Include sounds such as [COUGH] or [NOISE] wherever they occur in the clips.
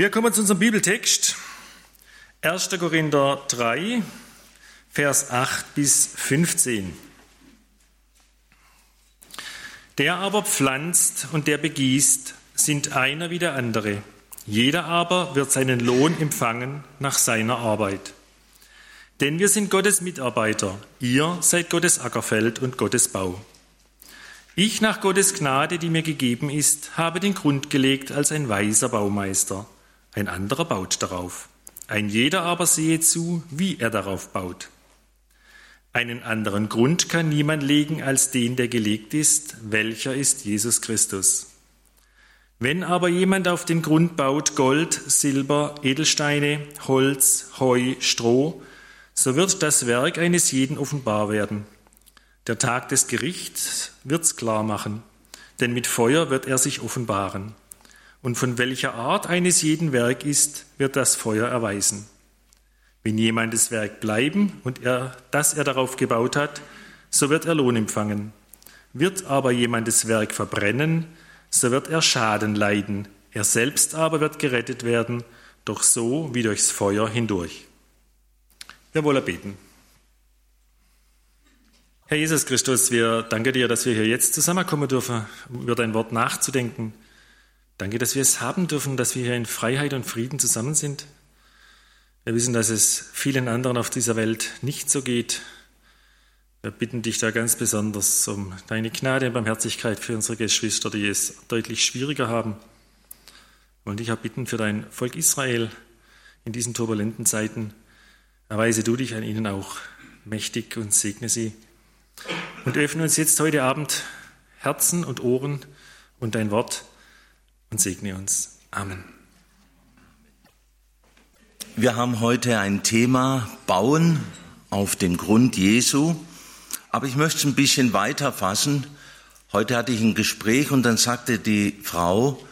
Wir kommen zu unserem Bibeltext. 1. Korinther 3, Vers 8 bis 15. Der aber pflanzt und der begießt, sind einer wie der andere. Jeder aber wird seinen Lohn empfangen nach seiner Arbeit. Denn wir sind Gottes Mitarbeiter, ihr seid Gottes Ackerfeld und Gottes Bau. Ich nach Gottes Gnade, die mir gegeben ist, habe den Grund gelegt als ein weiser Baumeister. Ein anderer baut darauf. Ein jeder aber sehe zu, wie er darauf baut. Einen anderen Grund kann niemand legen als den, der gelegt ist, welcher ist Jesus Christus. Wenn aber jemand auf den Grund baut Gold, Silber, Edelsteine, Holz, Heu, Stroh, so wird das Werk eines jeden offenbar werden. Der Tag des Gerichts wird's klar machen, denn mit Feuer wird er sich offenbaren. Und von welcher Art eines jeden Werk ist, wird das Feuer erweisen. Wenn jemandes Werk bleiben und er, das er darauf gebaut hat, so wird er Lohn empfangen. Wird aber jemandes Werk verbrennen, so wird er Schaden leiden. Er selbst aber wird gerettet werden, doch so wie durchs Feuer hindurch. Wir wollen beten. Herr Jesus Christus, wir danken dir, dass wir hier jetzt zusammenkommen dürfen, um über dein Wort nachzudenken. Danke, dass wir es haben dürfen, dass wir hier in Freiheit und Frieden zusammen sind. Wir wissen, dass es vielen anderen auf dieser Welt nicht so geht. Wir bitten dich da ganz besonders um deine Gnade und Barmherzigkeit für unsere Geschwister, die es deutlich schwieriger haben. Und ich auch bitten für dein Volk Israel in diesen turbulenten Zeiten. Erweise du dich an ihnen auch mächtig und segne sie. Und öffne uns jetzt heute Abend Herzen und Ohren und dein Wort und segne uns. Amen. Wir haben heute ein Thema Bauen auf dem Grund Jesu. Aber ich möchte es ein bisschen weiter fassen. Heute hatte ich ein Gespräch und dann sagte die Frau,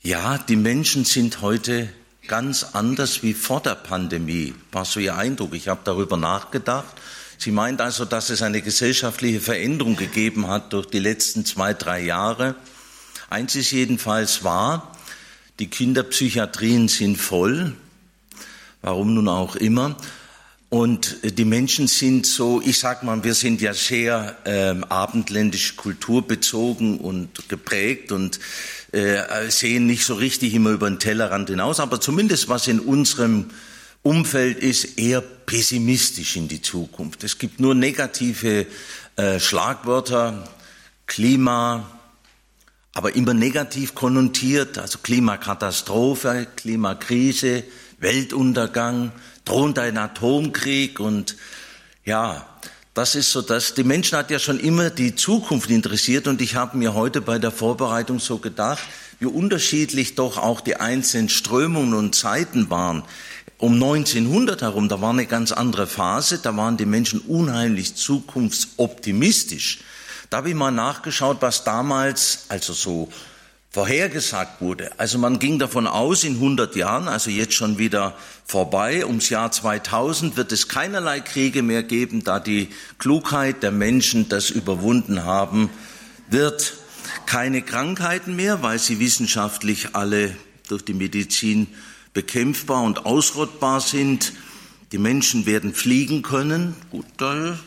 ja, die Menschen sind heute ganz anders wie vor der Pandemie. War so ihr Eindruck. Ich habe darüber nachgedacht. Sie meint also, dass es eine gesellschaftliche Veränderung gegeben hat durch die letzten zwei, drei Jahre. Eins ist jedenfalls wahr, die Kinderpsychiatrien sind voll, warum nun auch immer. Und die Menschen sind so, ich sag mal, wir sind ja sehr äh, abendländisch kulturbezogen und geprägt und äh, sehen nicht so richtig immer über den Tellerrand hinaus, aber zumindest was in unserem Umfeld ist, eher pessimistisch in die Zukunft. Es gibt nur negative äh, Schlagwörter, Klima, aber immer negativ konnotiert, also Klimakatastrophe, Klimakrise, Weltuntergang, drohend ein Atomkrieg und ja, das ist so das. Die Menschen hat ja schon immer die Zukunft interessiert und ich habe mir heute bei der Vorbereitung so gedacht, wie unterschiedlich doch auch die einzelnen Strömungen und Zeiten waren. Um 1900 herum, da war eine ganz andere Phase, da waren die Menschen unheimlich zukunftsoptimistisch. Da habe ich mal nachgeschaut, was damals, also so vorhergesagt wurde. Also man ging davon aus, in 100 Jahren, also jetzt schon wieder vorbei, ums Jahr 2000 wird es keinerlei Kriege mehr geben, da die Klugheit der Menschen das überwunden haben wird. Keine Krankheiten mehr, weil sie wissenschaftlich alle durch die Medizin bekämpfbar und ausrottbar sind. Die Menschen werden fliegen können. Gut, das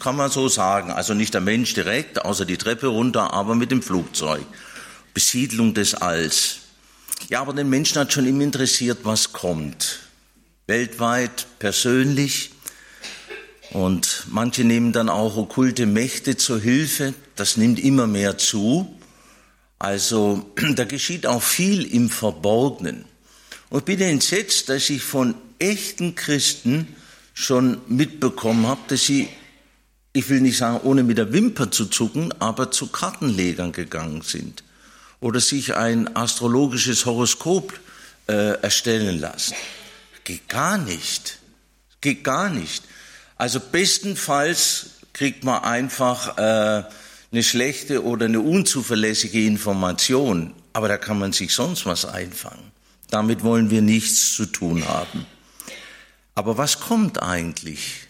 kann man so sagen. Also nicht der Mensch direkt, außer die Treppe runter, aber mit dem Flugzeug. Besiedlung des Alls. Ja, aber den Menschen hat schon immer interessiert, was kommt. Weltweit, persönlich. Und manche nehmen dann auch okkulte Mächte zur Hilfe. Das nimmt immer mehr zu. Also [CLEARS THROAT] da geschieht auch viel im Verborgenen. Und bin entsetzt, dass ich von echten Christen schon mitbekommen habe, dass sie, ich will nicht sagen, ohne mit der Wimper zu zucken, aber zu Kartenlegern gegangen sind oder sich ein astrologisches Horoskop äh, erstellen lassen. Geht gar nicht. Geht gar nicht. Also bestenfalls kriegt man einfach äh, eine schlechte oder eine unzuverlässige Information, aber da kann man sich sonst was einfangen. Damit wollen wir nichts zu tun haben. Aber was kommt eigentlich?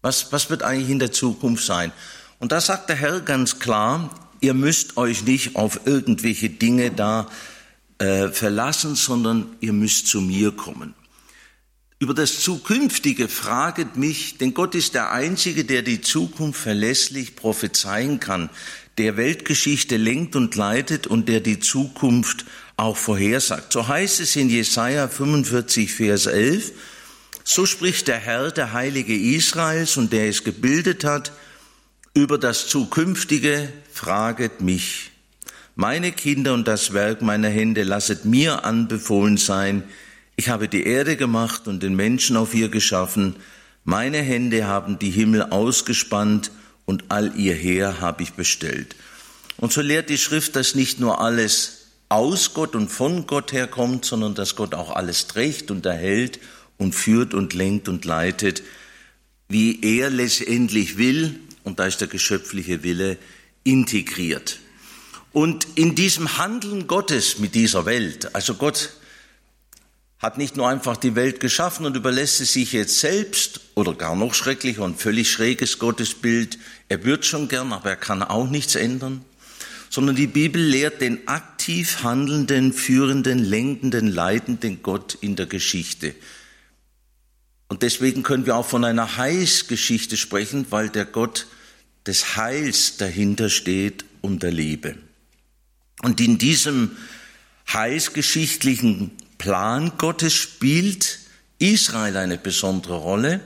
Was, was wird eigentlich in der Zukunft sein? Und da sagt der Herr ganz klar, ihr müsst euch nicht auf irgendwelche Dinge da äh, verlassen, sondern ihr müsst zu mir kommen. Über das Zukünftige fraget mich, denn Gott ist der Einzige, der die Zukunft verlässlich prophezeien kann, der Weltgeschichte lenkt und leitet und der die Zukunft auch vorhersagt. So heißt es in Jesaja 45, Vers 11, so spricht der Herr, der Heilige Israels und der es gebildet hat, über das Zukünftige fraget mich. Meine Kinder und das Werk meiner Hände lasset mir anbefohlen sein, ich habe die Erde gemacht und den Menschen auf ihr geschaffen. Meine Hände haben die Himmel ausgespannt und all ihr Heer habe ich bestellt. Und so lehrt die Schrift, dass nicht nur alles aus Gott und von Gott herkommt, sondern dass Gott auch alles trägt und erhält und führt und lenkt und leitet, wie er letztendlich will, und da ist der geschöpfliche Wille integriert. Und in diesem Handeln Gottes mit dieser Welt, also Gott hat nicht nur einfach die Welt geschaffen und überlässt es sich jetzt selbst oder gar noch schrecklicher und völlig schräges Gottesbild. Er wird schon gern, aber er kann auch nichts ändern. Sondern die Bibel lehrt den aktiv handelnden, führenden, lenkenden, leitenden Gott in der Geschichte. Und deswegen können wir auch von einer Heilsgeschichte sprechen, weil der Gott des Heils dahinter steht und der Liebe. Und in diesem heilsgeschichtlichen Plan Gottes spielt Israel eine besondere Rolle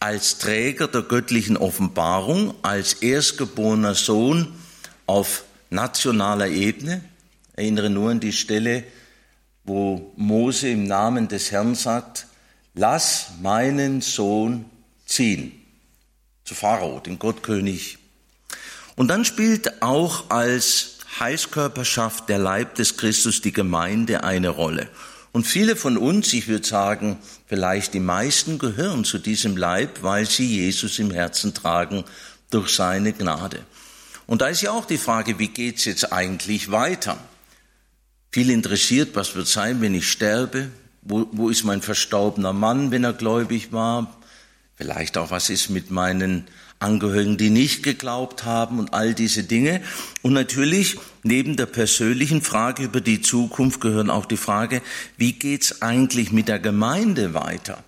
als Träger der göttlichen Offenbarung, als erstgeborener Sohn auf nationaler Ebene. Erinnere nur an die Stelle, wo Mose im Namen des Herrn sagt, lass meinen Sohn ziehen zu Pharao, dem Gottkönig. Und dann spielt auch als Heilskörperschaft der Leib des Christus die Gemeinde eine Rolle. Und viele von uns, ich würde sagen, vielleicht die meisten gehören zu diesem Leib, weil sie Jesus im Herzen tragen durch seine Gnade. Und da ist ja auch die Frage, wie geht's jetzt eigentlich weiter? Viel interessiert, was wird sein, wenn ich sterbe? Wo, wo ist mein verstorbener Mann, wenn er gläubig war? Vielleicht auch, was ist mit meinen Angehörigen, die nicht geglaubt haben und all diese Dinge. Und natürlich neben der persönlichen Frage über die Zukunft gehören auch die Frage, wie geht's eigentlich mit der Gemeinde weiter?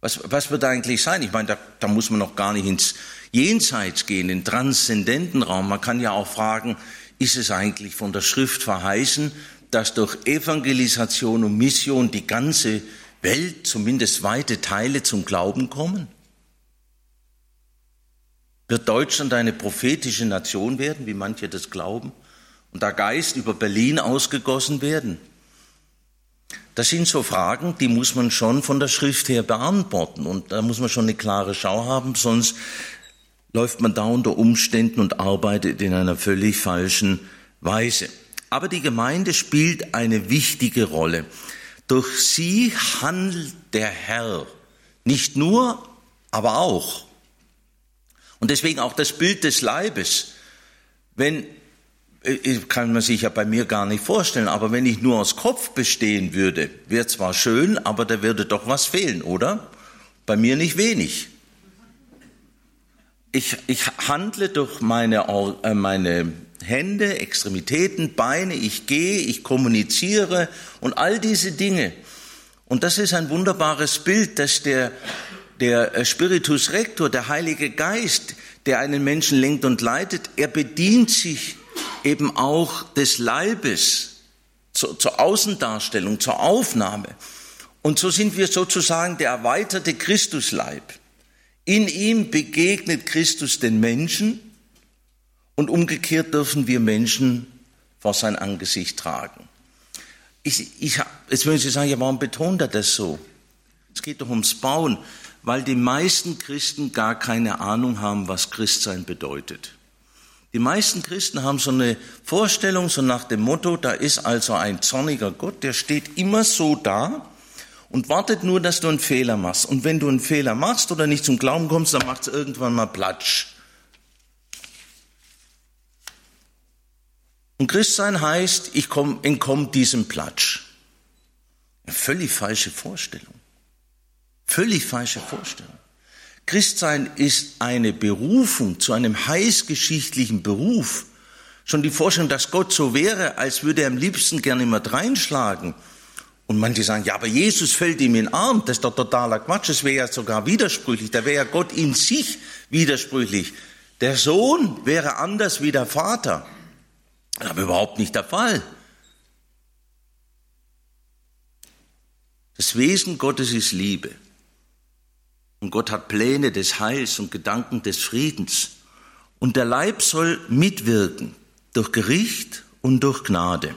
Was, was wird eigentlich sein? Ich meine, da, da muss man noch gar nicht ins Jenseits gehen, in transzendenten Raum. Man kann ja auch fragen, ist es eigentlich von der Schrift verheißen, dass durch Evangelisation und Mission die ganze Welt, zumindest weite Teile zum Glauben kommen? Wird Deutschland eine prophetische Nation werden, wie manche das glauben, und der Geist über Berlin ausgegossen werden? Das sind so Fragen, die muss man schon von der Schrift her beantworten. Und da muss man schon eine klare Schau haben, sonst läuft man da unter Umständen und arbeitet in einer völlig falschen Weise. Aber die Gemeinde spielt eine wichtige Rolle. Durch sie handelt der Herr. Nicht nur, aber auch. Und deswegen auch das Bild des Leibes. Wenn, äh, kann man sich ja bei mir gar nicht vorstellen, aber wenn ich nur aus Kopf bestehen würde, wäre zwar schön, aber da würde doch was fehlen, oder? Bei mir nicht wenig. Ich, ich handle durch meine, äh, meine Hände, Extremitäten, Beine, ich gehe, ich kommuniziere und all diese Dinge. Und das ist ein wunderbares Bild, dass der der äh, Spiritus Rector, der Heilige Geist, der einen Menschen lenkt und leitet, er bedient sich eben auch des Leibes zur, zur Außendarstellung, zur Aufnahme. Und so sind wir sozusagen der erweiterte Christusleib. In ihm begegnet Christus den Menschen und umgekehrt dürfen wir Menschen vor sein Angesicht tragen. Ich, ich, jetzt würden Sie sagen, ja, warum betont er das so? Es geht doch ums Bauen weil die meisten Christen gar keine Ahnung haben, was Christsein bedeutet. Die meisten Christen haben so eine Vorstellung, so nach dem Motto, da ist also ein zorniger Gott, der steht immer so da und wartet nur, dass du einen Fehler machst. Und wenn du einen Fehler machst oder nicht zum Glauben kommst, dann macht es irgendwann mal Platsch. Und Christsein heißt, ich komm, entkomme diesem Platsch. Eine völlig falsche Vorstellung. Völlig falsche Vorstellung. Christsein ist eine Berufung zu einem heißgeschichtlichen Beruf, Schon die Vorstellung, dass Gott so wäre, als würde er am liebsten gerne immer reinschlagen. Und manche sagen, ja, aber Jesus fällt ihm in den Arm. Das ist doch totaler Quatsch. Das wäre ja sogar widersprüchlich. Da wäre ja Gott in sich widersprüchlich. Der Sohn wäre anders wie der Vater. Aber überhaupt nicht der Fall. Das Wesen Gottes ist Liebe. Und Gott hat Pläne des Heils und Gedanken des Friedens. Und der Leib soll mitwirken durch Gericht und durch Gnade.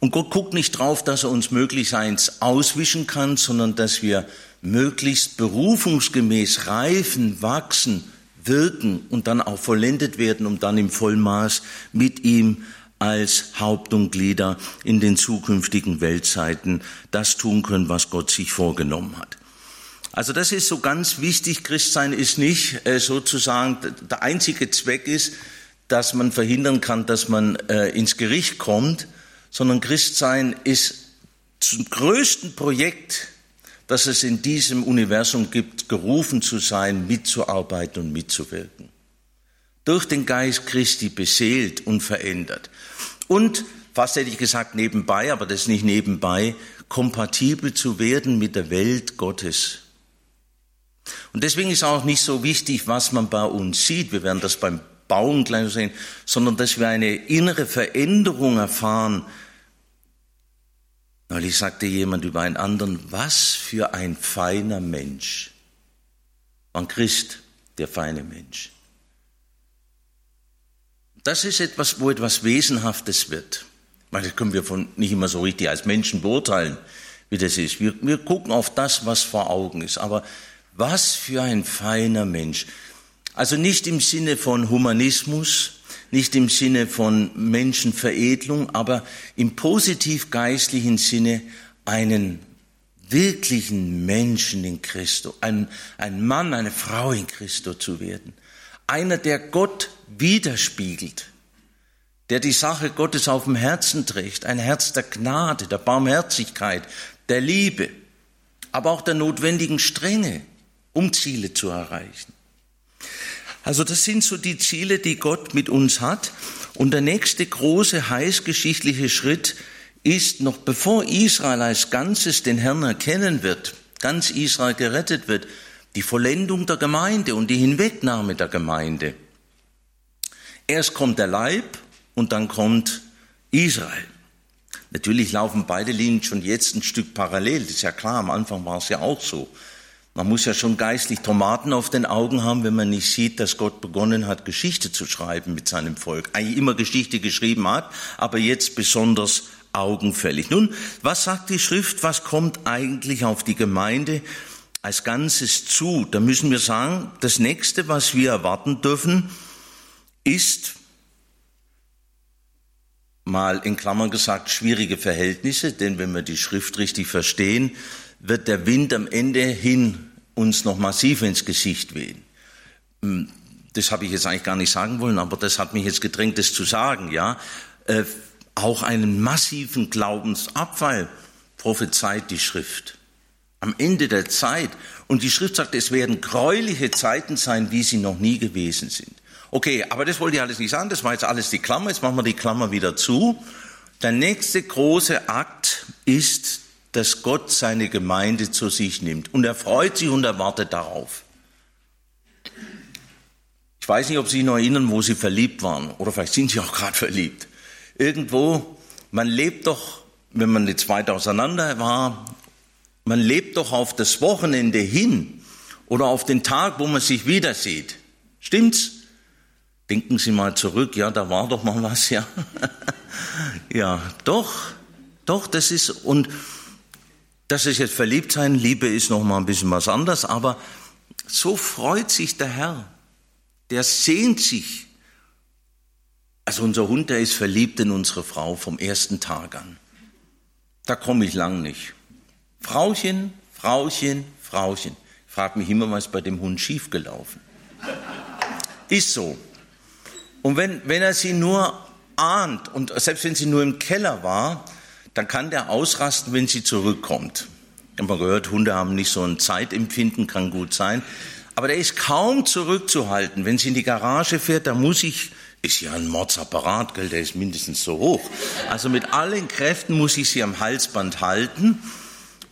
Und Gott guckt nicht drauf, dass er uns möglichst eins auswischen kann, sondern dass wir möglichst berufungsgemäß reifen, wachsen, wirken und dann auch vollendet werden, um dann im Vollmaß mit ihm als Haupt und Glieder in den zukünftigen Weltzeiten das tun können, was Gott sich vorgenommen hat. Also das ist so ganz wichtig. Christsein ist nicht äh, sozusagen der einzige Zweck ist, dass man verhindern kann, dass man äh, ins Gericht kommt, sondern Christsein ist zum größten Projekt, das es in diesem Universum gibt, gerufen zu sein, mitzuarbeiten und mitzuwirken. Durch den Geist Christi beseelt und verändert. Und, fast hätte ich gesagt nebenbei, aber das ist nicht nebenbei, kompatibel zu werden mit der Welt Gottes. Und deswegen ist auch nicht so wichtig, was man bei uns sieht. Wir werden das beim Bauen gleich sehen, sondern dass wir eine innere Veränderung erfahren. Neulich sagte jemand über einen anderen, was für ein feiner Mensch. Ein Christ, der feine Mensch. Das ist etwas, wo etwas Wesenhaftes wird. Weil das können wir von nicht immer so richtig als Menschen beurteilen, wie das ist. Wir, wir gucken auf das, was vor Augen ist. Aber was für ein feiner Mensch. Also nicht im Sinne von Humanismus, nicht im Sinne von Menschenveredelung, aber im positiv geistlichen Sinne einen wirklichen Menschen in Christo, ein, ein Mann, eine Frau in Christo zu werden. Einer, der Gott widerspiegelt, der die Sache Gottes auf dem Herzen trägt, ein Herz der Gnade, der Barmherzigkeit, der Liebe, aber auch der notwendigen Strenge, um Ziele zu erreichen. Also das sind so die Ziele, die Gott mit uns hat. Und der nächste große heißgeschichtliche Schritt ist, noch bevor Israel als Ganzes den Herrn erkennen wird, ganz Israel gerettet wird, die Vollendung der Gemeinde und die Hinwegnahme der Gemeinde. Erst kommt der Leib und dann kommt Israel. Natürlich laufen beide Linien schon jetzt ein Stück parallel, das ist ja klar, am Anfang war es ja auch so. Man muss ja schon geistlich Tomaten auf den Augen haben, wenn man nicht sieht, dass Gott begonnen hat, Geschichte zu schreiben mit seinem Volk. Eigentlich immer Geschichte geschrieben hat, aber jetzt besonders augenfällig. Nun, was sagt die Schrift? Was kommt eigentlich auf die Gemeinde als Ganzes zu? Da müssen wir sagen, das nächste, was wir erwarten dürfen, ist mal in Klammern gesagt schwierige Verhältnisse, denn wenn wir die Schrift richtig verstehen, wird der Wind am Ende hin uns noch massiv ins Gesicht wehen. Hm, das habe ich jetzt eigentlich gar nicht sagen wollen, aber das hat mich jetzt gedrängt, das zu sagen, ja. Äh, auch einen massiven Glaubensabfall prophezeit die Schrift. Am Ende der Zeit. Und die Schrift sagt, es werden gräuliche Zeiten sein, wie sie noch nie gewesen sind. Okay, aber das wollte ich alles nicht sagen. Das war jetzt alles die Klammer. Jetzt machen wir die Klammer wieder zu. Der nächste große Akt ist dass Gott seine Gemeinde zu sich nimmt. Und er freut sich und erwartet darauf. Ich weiß nicht, ob Sie sich noch erinnern, wo Sie verliebt waren. Oder vielleicht sind Sie auch gerade verliebt. Irgendwo, man lebt doch, wenn man jetzt weit auseinander war, man lebt doch auf das Wochenende hin oder auf den Tag, wo man sich wieder sieht. Stimmt's? Denken Sie mal zurück, ja, da war doch mal was, ja. [LAUGHS] ja, doch, doch, das ist, und das ist jetzt verliebt sein, Liebe ist noch mal ein bisschen was anderes, aber so freut sich der Herr. Der sehnt sich. Also unser Hund, der ist verliebt in unsere Frau vom ersten Tag an. Da komme ich lang nicht. Frauchen, Frauchen, Frauchen. Ich frage mich immer, was bei dem Hund schiefgelaufen. Ist so. Und wenn, wenn er sie nur ahnt und selbst wenn sie nur im Keller war, dann kann der ausrasten, wenn sie zurückkommt. Ich habe mal gehört, Hunde haben nicht so ein Zeitempfinden, kann gut sein. Aber der ist kaum zurückzuhalten. Wenn sie in die Garage fährt, da muss ich ist ja ein Mordsapparat, gell, der ist mindestens so hoch. Also mit allen Kräften muss ich sie am Halsband halten,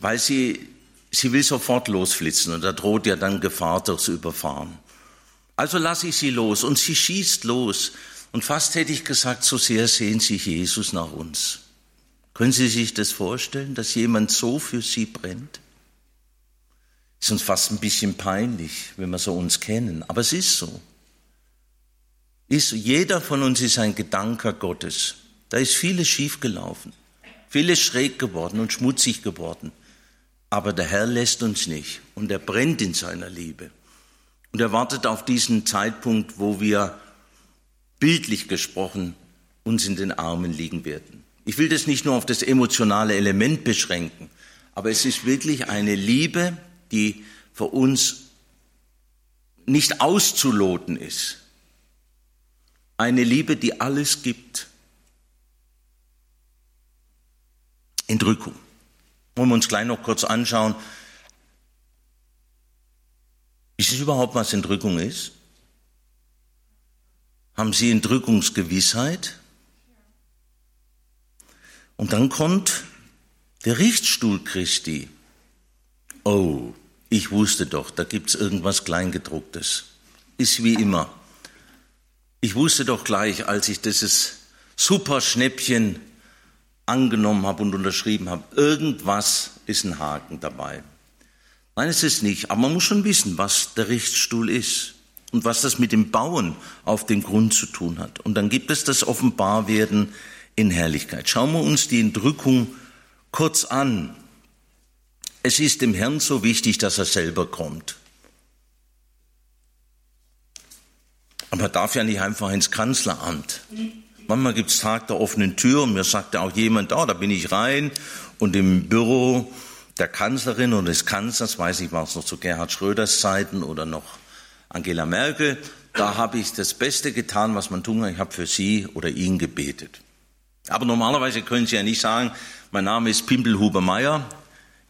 weil sie, sie will sofort losflitzen und da droht ja dann Gefahr durchs Überfahren. Also lasse ich sie los und sie schießt los. Und fast hätte ich gesagt, so sehr sehnt sich Jesus nach uns. Können Sie sich das vorstellen, dass jemand so für Sie brennt? Ist uns fast ein bisschen peinlich, wenn wir so uns kennen, aber es ist so. Ist, jeder von uns ist ein Gedanker Gottes. Da ist vieles schiefgelaufen, vieles schräg geworden und schmutzig geworden. Aber der Herr lässt uns nicht und er brennt in seiner Liebe. Und er wartet auf diesen Zeitpunkt, wo wir bildlich gesprochen uns in den Armen liegen werden. Ich will das nicht nur auf das emotionale Element beschränken, aber es ist wirklich eine Liebe, die für uns nicht auszuloten ist. Eine Liebe, die alles gibt. Entrückung. Wollen wir uns gleich noch kurz anschauen. Ist es überhaupt, was Entrückung ist? Haben Sie Entrückungsgewissheit? Und dann kommt der Richtstuhl Christi. Oh, ich wusste doch, da gibt's irgendwas Kleingedrucktes. Ist wie immer. Ich wusste doch gleich, als ich dieses super Schnäppchen angenommen habe und unterschrieben habe, irgendwas ist ein Haken dabei. Nein, es ist nicht, aber man muss schon wissen, was der Richtstuhl ist und was das mit dem Bauen auf dem Grund zu tun hat. Und dann gibt es das Offenbarwerden in Herrlichkeit. Schauen wir uns die Entrückung kurz an. Es ist dem Herrn so wichtig, dass er selber kommt. Aber er darf ja nicht einfach ins Kanzleramt. Manchmal gibt es Tag der offenen Tür und mir sagte auch jemand, oh, da bin ich rein und im Büro der Kanzlerin oder des Kanzlers, weiß ich, war es noch zu Gerhard Schröders Zeiten oder noch Angela Merkel, da habe ich das Beste getan, was man tun kann. Ich habe für sie oder ihn gebetet. Aber normalerweise können Sie ja nicht sagen, mein Name ist Pimpelhuber Meier,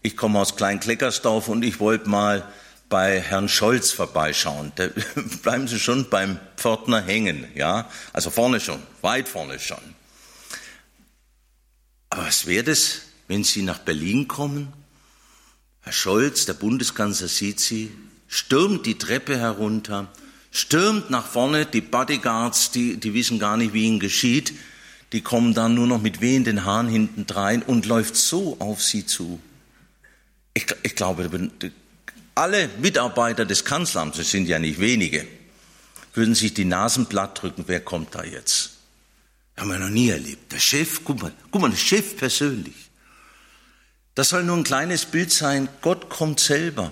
ich komme aus Klein-Kleckersdorf und ich wollte mal bei Herrn Scholz vorbeischauen. Da [LAUGHS] bleiben Sie schon beim Pförtner hängen, ja? Also vorne schon, weit vorne schon. Aber was wäre das, wenn Sie nach Berlin kommen? Herr Scholz, der Bundeskanzler sieht Sie, stürmt die Treppe herunter, stürmt nach vorne, die Bodyguards, die, die wissen gar nicht, wie ihnen geschieht, die kommen dann nur noch mit wehenden Haaren hinten drein und läuft so auf Sie zu. Ich, ich glaube, alle Mitarbeiter des Kanzleramts, es sind ja nicht wenige, würden sich die Nasen platt drücken, wer kommt da jetzt? Haben wir noch nie erlebt. Der Chef, guck mal, guck mal, der Chef persönlich. Das soll nur ein kleines Bild sein. Gott kommt selber.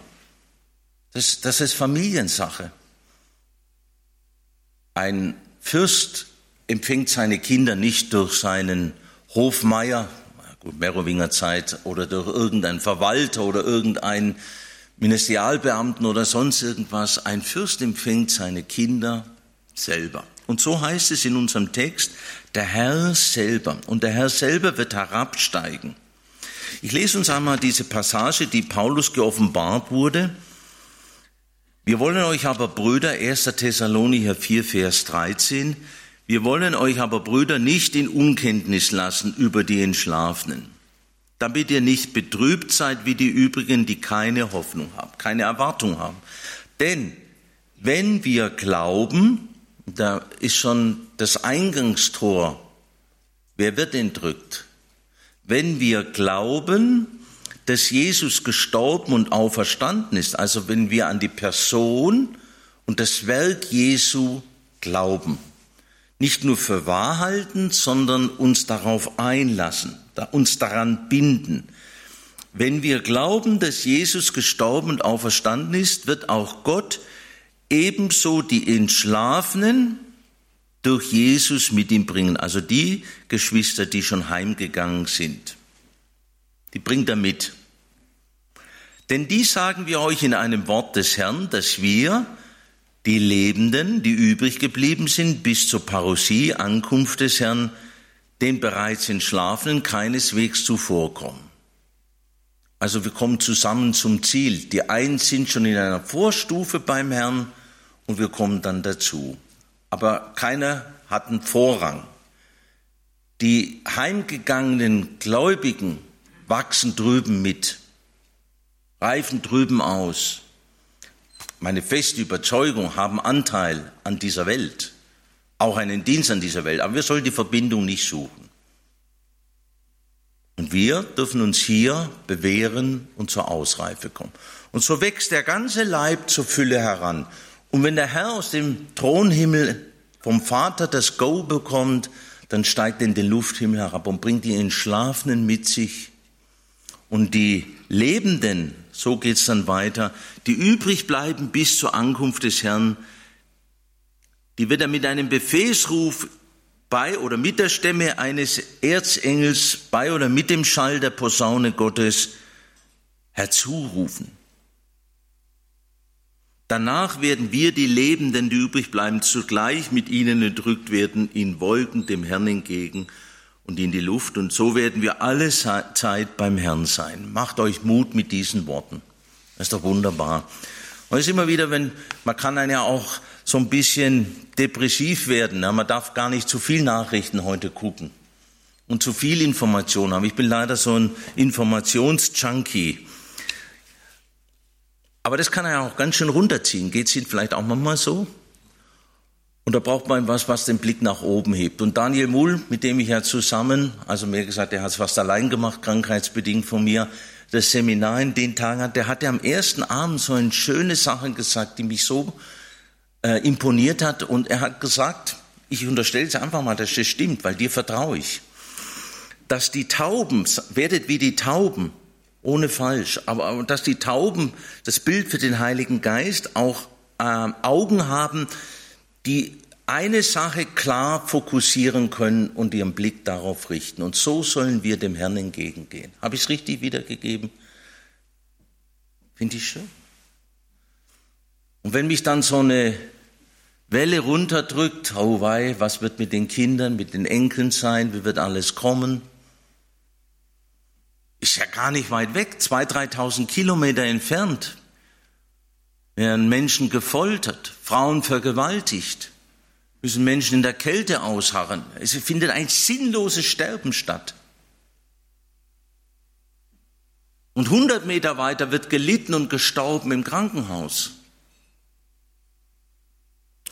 Das, das ist Familiensache. Ein Fürst empfängt seine Kinder nicht durch seinen Hofmeier, gut, Merowinger Zeit, oder durch irgendeinen Verwalter oder irgendeinen Ministerialbeamten oder sonst irgendwas. Ein Fürst empfängt seine Kinder selber. Und so heißt es in unserem Text, der Herr selber. Und der Herr selber wird herabsteigen. Ich lese uns einmal diese Passage, die Paulus geoffenbart wurde. Wir wollen euch aber, Brüder, 1. Thessalonicher 4, Vers 13, wir wollen euch aber, Brüder, nicht in Unkenntnis lassen über die Entschlafenen damit ihr nicht betrübt seid wie die übrigen, die keine Hoffnung haben, keine Erwartung haben. Denn wenn wir glauben, da ist schon das Eingangstor, wer wird entrückt? Wenn wir glauben, dass Jesus gestorben und auferstanden ist, also wenn wir an die Person und das Werk Jesu glauben, nicht nur für wahr halten, sondern uns darauf einlassen, uns daran binden. Wenn wir glauben, dass Jesus gestorben und auferstanden ist, wird auch Gott ebenso die Entschlafenen durch Jesus mit ihm bringen. Also die Geschwister, die schon heimgegangen sind. Die bringt er mit. Denn die sagen wir euch in einem Wort des Herrn, dass wir, die Lebenden, die übrig geblieben sind, bis zur Parousie, Ankunft des Herrn, den bereits Entschlafenen keineswegs zuvorkommen. Also wir kommen zusammen zum Ziel. Die einen sind schon in einer Vorstufe beim Herrn und wir kommen dann dazu. aber keiner hat einen Vorrang. Die heimgegangenen Gläubigen wachsen drüben mit, reifen drüben aus. Meine feste Überzeugung haben Anteil an dieser Welt, auch einen Dienst an dieser Welt, aber wir sollen die Verbindung nicht suchen. Und wir dürfen uns hier bewähren und zur Ausreife kommen. Und so wächst der ganze Leib zur Fülle heran. Und wenn der Herr aus dem Thronhimmel vom Vater das Go bekommt, dann steigt er in den Lufthimmel herab und bringt die Entschlafenen mit sich. Und die Lebenden, so geht's dann weiter, die übrig bleiben bis zur Ankunft des Herrn, die wird er mit einem Befehlsruf bei oder mit der Stimme eines Erzengels, bei oder mit dem Schall der Posaune Gottes herzurufen. Danach werden wir, die Lebenden, die übrig bleiben, zugleich mit ihnen entrückt werden in Wolken dem Herrn entgegen und in die Luft. Und so werden wir alle Zeit beim Herrn sein. Macht euch Mut mit diesen Worten. Das ist doch wunderbar. Und es ist immer wieder, wenn, man kann einen ja auch so ein bisschen depressiv werden. Ja, man darf gar nicht zu viel Nachrichten heute gucken und zu viel Information haben. Ich bin leider so ein Informationsjunkie. Aber das kann er ja auch ganz schön runterziehen. Geht es Ihnen vielleicht auch manchmal so? Und da braucht man was, was den Blick nach oben hebt. Und Daniel Mull, mit dem ich ja zusammen, also mir gesagt, der hat es fast allein gemacht, krankheitsbedingt von mir, das Seminar in den Tagen hat, der hatte am ersten Abend so eine schöne Sache gesagt, die mich so äh, imponiert hat. Und er hat gesagt, ich unterstelle es einfach mal, dass das stimmt, weil dir vertraue ich, dass die Tauben, werdet wie die Tauben, ohne falsch. Aber dass die Tauben, das Bild für den Heiligen Geist, auch äh, Augen haben, die eine Sache klar fokussieren können und ihren Blick darauf richten. Und so sollen wir dem Herrn entgegengehen. Habe ich es richtig wiedergegeben? Finde ich schön. Und wenn mich dann so eine Welle runterdrückt, oh wei, was wird mit den Kindern, mit den Enkeln sein, wie wird alles kommen? ist ja gar nicht weit weg, zwei, dreitausend Kilometer entfernt, werden Menschen gefoltert, Frauen vergewaltigt, müssen Menschen in der Kälte ausharren. Es findet ein sinnloses Sterben statt. Und hundert Meter weiter wird gelitten und gestorben im Krankenhaus.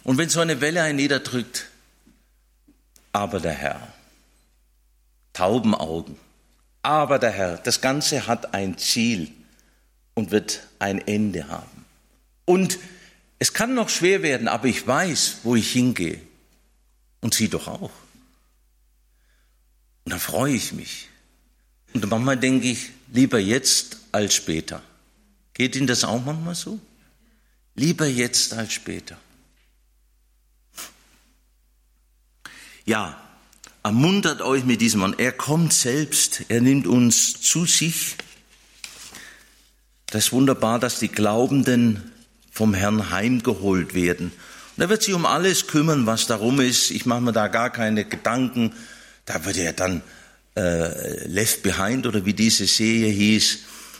Und wenn so eine Welle einen niederdrückt, aber der Herr, Taubenaugen, aber der Herr, das Ganze hat ein Ziel und wird ein Ende haben. Und es kann noch schwer werden, aber ich weiß, wo ich hingehe. Und Sie doch auch. Und dann freue ich mich. Und manchmal denke ich, lieber jetzt als später. Geht Ihnen das auch manchmal so? Lieber jetzt als später. Ja, ermuntert euch mit diesem Mann. Er kommt selbst, er nimmt uns zu sich. Das ist wunderbar, dass die Glaubenden vom Herrn heimgeholt werden. Und er wird sich um alles kümmern, was darum ist. Ich mache mir da gar keine Gedanken. Da wird er dann äh, Left Behind oder wie diese Serie hieß.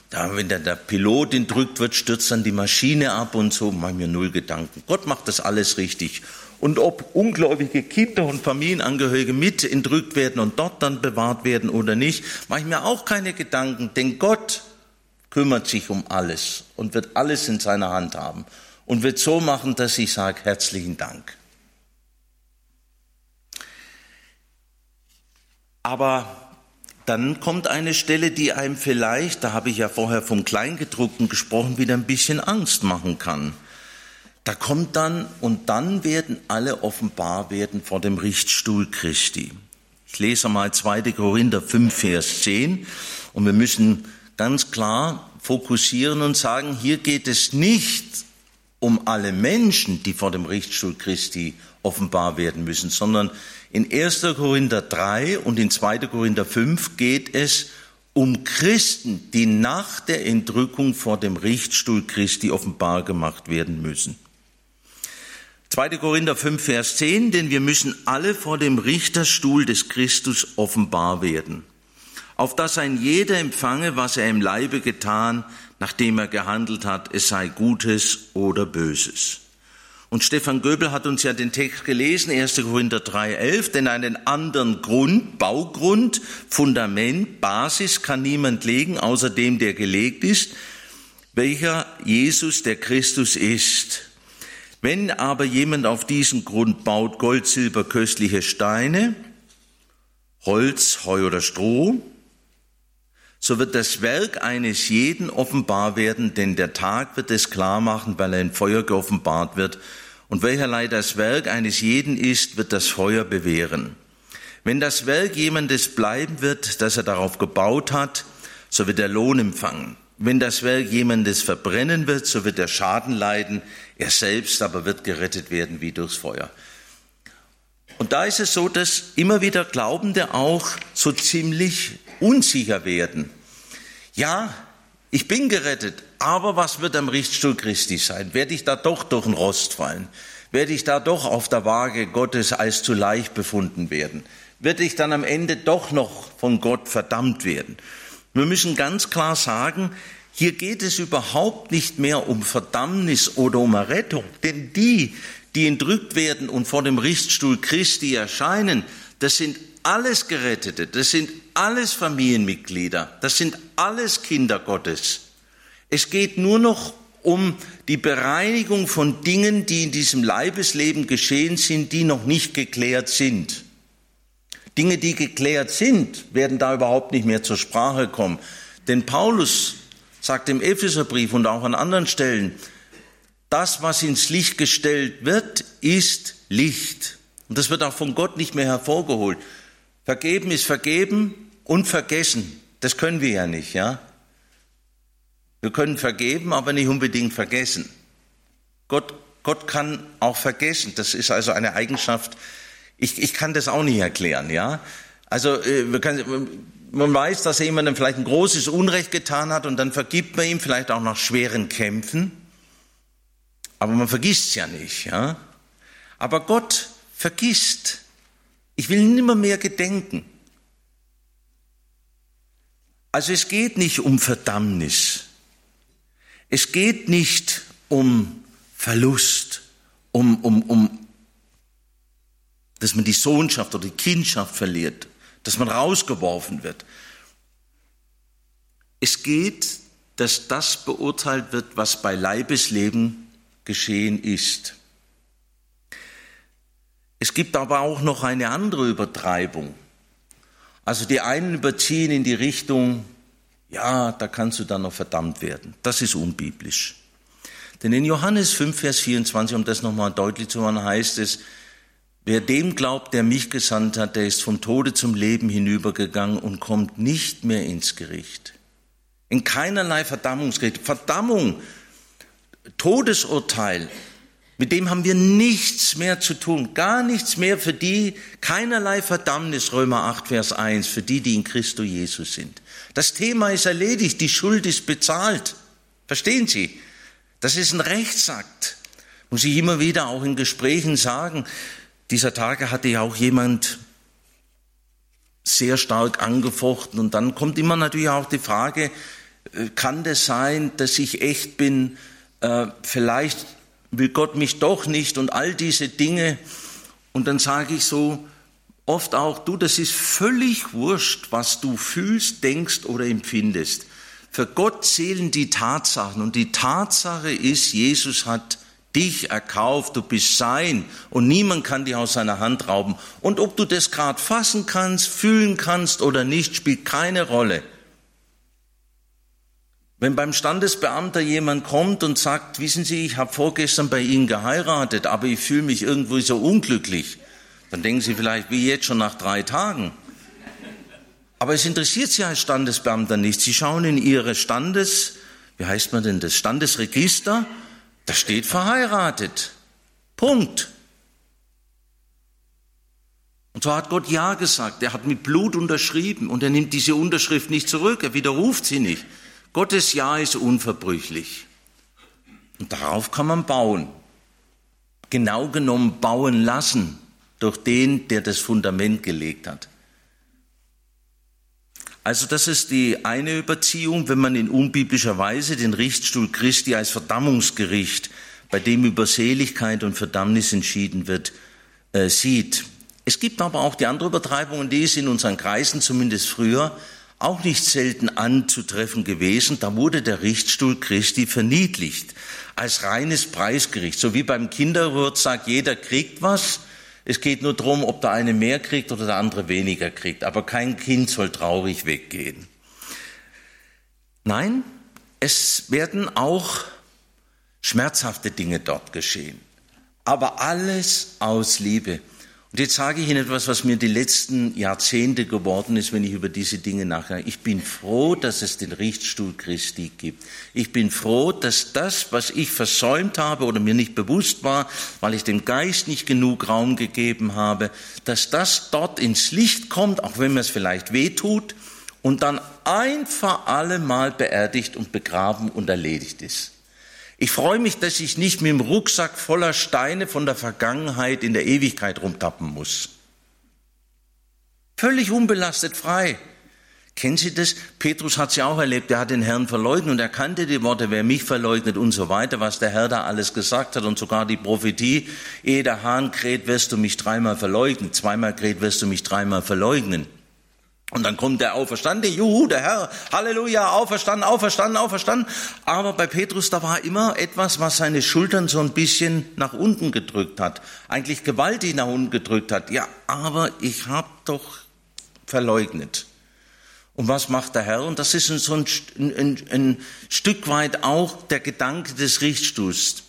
Da, wenn der, der Pilot entrückt wird, stürzt dann die Maschine ab und so, mache ich mir null Gedanken. Gott macht das alles richtig und ob ungläubige Kinder und Familienangehörige mit entrückt werden und dort dann bewahrt werden oder nicht, mache ich mir auch keine Gedanken, denn Gott kümmert sich um alles und wird alles in seiner Hand haben und wird so machen, dass ich sage, herzlichen Dank. Aber dann kommt eine Stelle, die einem vielleicht, da habe ich ja vorher vom Kleingedruckten gesprochen, wieder ein bisschen Angst machen kann. Da kommt dann, und dann werden alle offenbar werden vor dem Richtstuhl Christi. Ich lese mal 2. Korinther 5, Vers 10. Und wir müssen ganz klar fokussieren und sagen, hier geht es nicht um alle Menschen, die vor dem Richtstuhl Christi offenbar werden müssen, sondern in 1. Korinther 3 und in 2. Korinther 5 geht es um Christen, die nach der Entrückung vor dem Richtstuhl Christi offenbar gemacht werden müssen. 2. Korinther 5, Vers 10, denn wir müssen alle vor dem Richterstuhl des Christus offenbar werden, auf dass ein jeder empfange, was er im Leibe getan, nachdem er gehandelt hat, es sei Gutes oder Böses. Und Stefan Göbel hat uns ja den Text gelesen, 1. Korinther 3,11, denn einen anderen Grund, Baugrund, Fundament, Basis kann niemand legen, außer dem, der gelegt ist, welcher Jesus der Christus ist. Wenn aber jemand auf diesen Grund baut Gold, Silber, köstliche Steine, Holz, Heu oder Stroh, so wird das Werk eines jeden offenbar werden, denn der Tag wird es klar machen, weil er in Feuer geoffenbart wird. Und welcherlei das Werk eines jeden ist, wird das Feuer bewähren. Wenn das Werk jemandes bleiben wird, das er darauf gebaut hat, so wird er Lohn empfangen. Wenn das Werk jemandes verbrennen wird, so wird er Schaden leiden, er selbst aber wird gerettet werden wie durchs Feuer. Und da ist es so, dass immer wieder Glaubende auch so ziemlich unsicher werden. Ja, ich bin gerettet, aber was wird am Richtstuhl Christi sein? Werde ich da doch durch den Rost fallen? Werde ich da doch auf der Waage Gottes als zu leicht befunden werden? Werde ich dann am Ende doch noch von Gott verdammt werden? Wir müssen ganz klar sagen, hier geht es überhaupt nicht mehr um Verdammnis oder um Errettung, denn die, die entrückt werden und vor dem Richtstuhl Christi erscheinen, das sind alles Gerettete, das sind alles Familienmitglieder, das sind alles Kinder Gottes. Es geht nur noch um die Bereinigung von Dingen, die in diesem Leibesleben geschehen sind, die noch nicht geklärt sind. Dinge, die geklärt sind, werden da überhaupt nicht mehr zur Sprache kommen. Denn Paulus sagt im Epheserbrief und auch an anderen Stellen, das, was ins Licht gestellt wird, ist Licht. Und das wird auch von Gott nicht mehr hervorgeholt. Vergeben ist vergeben und vergessen. Das können wir ja nicht, ja? Wir können vergeben, aber nicht unbedingt vergessen. Gott, Gott kann auch vergessen. Das ist also eine Eigenschaft. Ich, ich kann das auch nicht erklären, ja? Also, äh, wir können, man weiß, dass er jemandem vielleicht ein großes Unrecht getan hat und dann vergibt man ihm vielleicht auch nach schweren Kämpfen. Aber man vergisst ja nicht, ja? Aber Gott vergisst. Ich will nimmer mehr gedenken. Also es geht nicht um Verdammnis. Es geht nicht um Verlust, um, um, um, dass man die Sohnschaft oder die Kindschaft verliert, dass man rausgeworfen wird. Es geht, dass das beurteilt wird, was bei Leibesleben geschehen ist. Es gibt aber auch noch eine andere Übertreibung. Also die einen überziehen in die Richtung, ja, da kannst du dann noch verdammt werden. Das ist unbiblisch. Denn in Johannes 5, Vers 24, um das nochmal deutlich zu machen, heißt es, wer dem glaubt, der mich gesandt hat, der ist vom Tode zum Leben hinübergegangen und kommt nicht mehr ins Gericht. In keinerlei Verdammungsgericht. Verdammung, Todesurteil, mit dem haben wir nichts mehr zu tun, gar nichts mehr für die, keinerlei Verdammnis, Römer 8, Vers 1, für die, die in Christo Jesus sind. Das Thema ist erledigt, die Schuld ist bezahlt. Verstehen Sie? Das ist ein Rechtsakt. Muss ich immer wieder auch in Gesprächen sagen. Dieser Tage hatte ja auch jemand sehr stark angefochten und dann kommt immer natürlich auch die Frage, äh, kann das sein, dass ich echt bin, äh, vielleicht will Gott mich doch nicht und all diese Dinge. Und dann sage ich so oft auch, du, das ist völlig wurscht, was du fühlst, denkst oder empfindest. Für Gott zählen die Tatsachen und die Tatsache ist, Jesus hat dich erkauft, du bist sein und niemand kann dich aus seiner Hand rauben. Und ob du das gerade fassen kannst, fühlen kannst oder nicht, spielt keine Rolle. Wenn beim Standesbeamter jemand kommt und sagt, wissen Sie, ich habe vorgestern bei Ihnen geheiratet, aber ich fühle mich irgendwie so unglücklich, dann denken Sie vielleicht, wie jetzt schon nach drei Tagen. Aber es interessiert Sie als Standesbeamter nicht. Sie schauen in Ihre Standes, wie heißt man denn das, Standesregister, da steht verheiratet. Punkt. Und so hat Gott Ja gesagt. Er hat mit Blut unterschrieben und er nimmt diese Unterschrift nicht zurück. Er widerruft sie nicht. Gottes Ja ist unverbrüchlich. Und darauf kann man bauen. Genau genommen bauen lassen durch den, der das Fundament gelegt hat. Also das ist die eine Überziehung, wenn man in unbiblischer Weise den Richtstuhl Christi als Verdammungsgericht bei dem über Seligkeit und Verdammnis entschieden wird, äh, sieht. Es gibt aber auch die andere Übertreibung, und die ist in unseren Kreisen zumindest früher auch nicht selten anzutreffen gewesen. Da wurde der Richtstuhl Christi verniedlicht als reines Preisgericht. So wie beim Kindergeburtstag, jeder kriegt was. Es geht nur darum, ob der eine mehr kriegt oder der andere weniger kriegt. Aber kein Kind soll traurig weggehen. Nein, es werden auch schmerzhafte Dinge dort geschehen. Aber alles aus Liebe. Und jetzt sage ich Ihnen etwas, was mir die letzten Jahrzehnte geworden ist, wenn ich über diese Dinge nachdenke. Ich bin froh, dass es den Richtstuhl Christi gibt. Ich bin froh, dass das, was ich versäumt habe oder mir nicht bewusst war, weil ich dem Geist nicht genug Raum gegeben habe, dass das dort ins Licht kommt, auch wenn mir es vielleicht wehtut, und dann ein für alle Mal beerdigt und begraben und erledigt ist. Ich freue mich, dass ich nicht mit dem Rucksack voller Steine von der Vergangenheit in der Ewigkeit rumtappen muss. Völlig unbelastet frei. Kennen Sie das? Petrus hat es ja auch erlebt. Er hat den Herrn verleugnet und er kannte die Worte, wer mich verleugnet und so weiter, was der Herr da alles gesagt hat und sogar die Prophetie, ehe der Hahn kräht, wirst du mich dreimal verleugnen. Zweimal kräht, wirst du mich dreimal verleugnen. Und dann kommt der Auferstandene, juhu, der Herr, Halleluja, auferstanden, auferstanden, auferstanden. Aber bei Petrus, da war immer etwas, was seine Schultern so ein bisschen nach unten gedrückt hat. Eigentlich gewaltig nach unten gedrückt hat. Ja, aber ich habe doch verleugnet. Und was macht der Herr? Und das ist so ein, ein, ein Stück weit auch der Gedanke des Richtstuhls.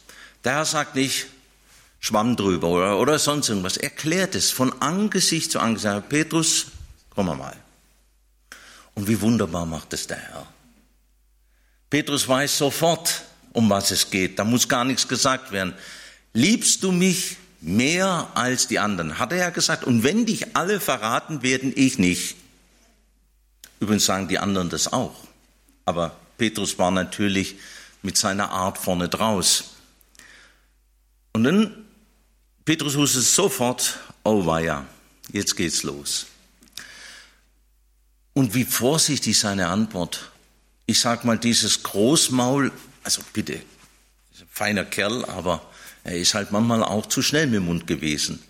Der Herr sagt nicht, Schwamm drüber oder, oder sonst irgendwas. Er klärt es von Angesicht zu Angesicht. Petrus, komm mal. Und wie wunderbar macht es der Herr. Petrus weiß sofort, um was es geht. Da muss gar nichts gesagt werden. Liebst du mich mehr als die anderen? Hat er ja gesagt. Und wenn dich alle verraten werden, ich nicht. Übrigens sagen die anderen das auch. Aber Petrus war natürlich mit seiner Art vorne draus. Und dann, Petrus wusste sofort, oh weia, jetzt geht's los. Und wie vorsichtig seine Antwort. Ich sag mal, dieses Großmaul, also bitte, feiner Kerl, aber er ist halt manchmal auch zu schnell mit dem Mund gewesen.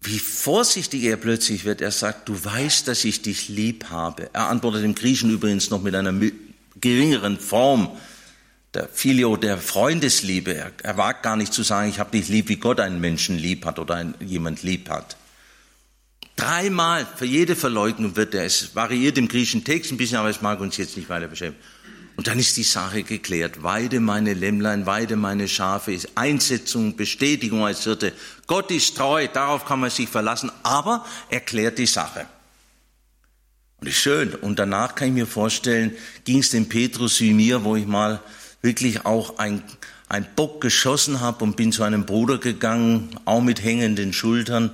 Wie vorsichtig er plötzlich wird. Er sagt, du weißt, dass ich dich lieb habe. Er antwortet im Griechen übrigens noch mit einer geringeren Form der Filio, der Freundesliebe. Er, er wagt gar nicht zu sagen, ich habe dich lieb, wie Gott einen Menschen lieb hat oder einen, jemand lieb hat. Dreimal für jede Verleugnung wird er, es variiert im griechischen Text ein bisschen, aber es mag uns jetzt nicht weiter beschäftigen. Und dann ist die Sache geklärt. Weide meine Lämmlein, weide meine Schafe, ist Einsetzung, Bestätigung als Hirte. Gott ist treu, darauf kann man sich verlassen, aber erklärt die Sache. Und ist schön. Und danach kann ich mir vorstellen, ging es dem Petrus wie mir, wo ich mal wirklich auch ein, ein Bock geschossen habe und bin zu einem Bruder gegangen, auch mit hängenden Schultern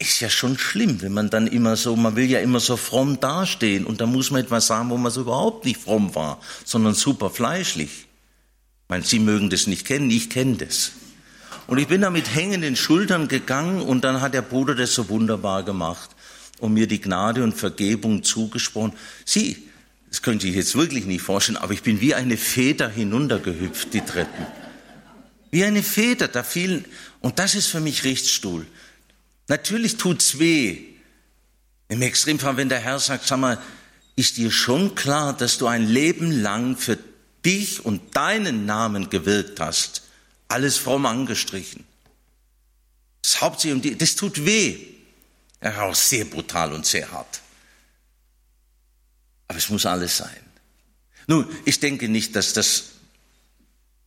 ist ja schon schlimm, wenn man dann immer so, man will ja immer so fromm dastehen und da muss man etwas sagen, wo man so überhaupt nicht fromm war, sondern super fleischlich. Ich meine, Sie mögen das nicht kennen, ich kenne das. Und ich bin da mit hängenden Schultern gegangen und dann hat der Bruder das so wunderbar gemacht und mir die Gnade und Vergebung zugesprochen. Sie, das können Sie sich jetzt wirklich nicht vorstellen, aber ich bin wie eine Feder hinuntergehüpft, die Treppen. Wie eine Feder, da fielen, und das ist für mich Richtstuhl. Natürlich tut's weh. Im Extremfall, wenn der Herr sagt, sag mal, ist dir schon klar, dass du ein Leben lang für dich und deinen Namen gewirkt hast, alles fromm angestrichen. Das hauptsächlich das tut weh. Er war auch sehr brutal und sehr hart. Aber es muss alles sein. Nun, ich denke nicht, dass das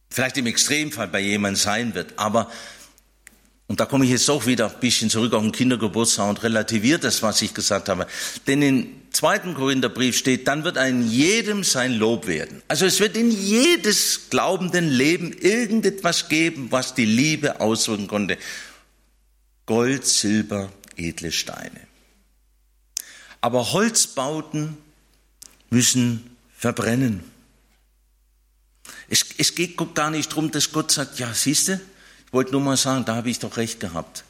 vielleicht im Extremfall bei jemandem sein wird, aber und da komme ich jetzt auch wieder ein bisschen zurück auf den Kindergeburtstag und relativiert das, was ich gesagt habe. Denn im zweiten Korintherbrief steht, dann wird ein jedem sein Lob werden. Also es wird in jedes glaubenden Leben irgendetwas geben, was die Liebe auswirken konnte. Gold, Silber, edle Steine. Aber Holzbauten müssen verbrennen. Es, es geht gar nicht darum, dass Gott sagt, ja, siehste, wollte nur mal sagen, da habe ich doch recht gehabt.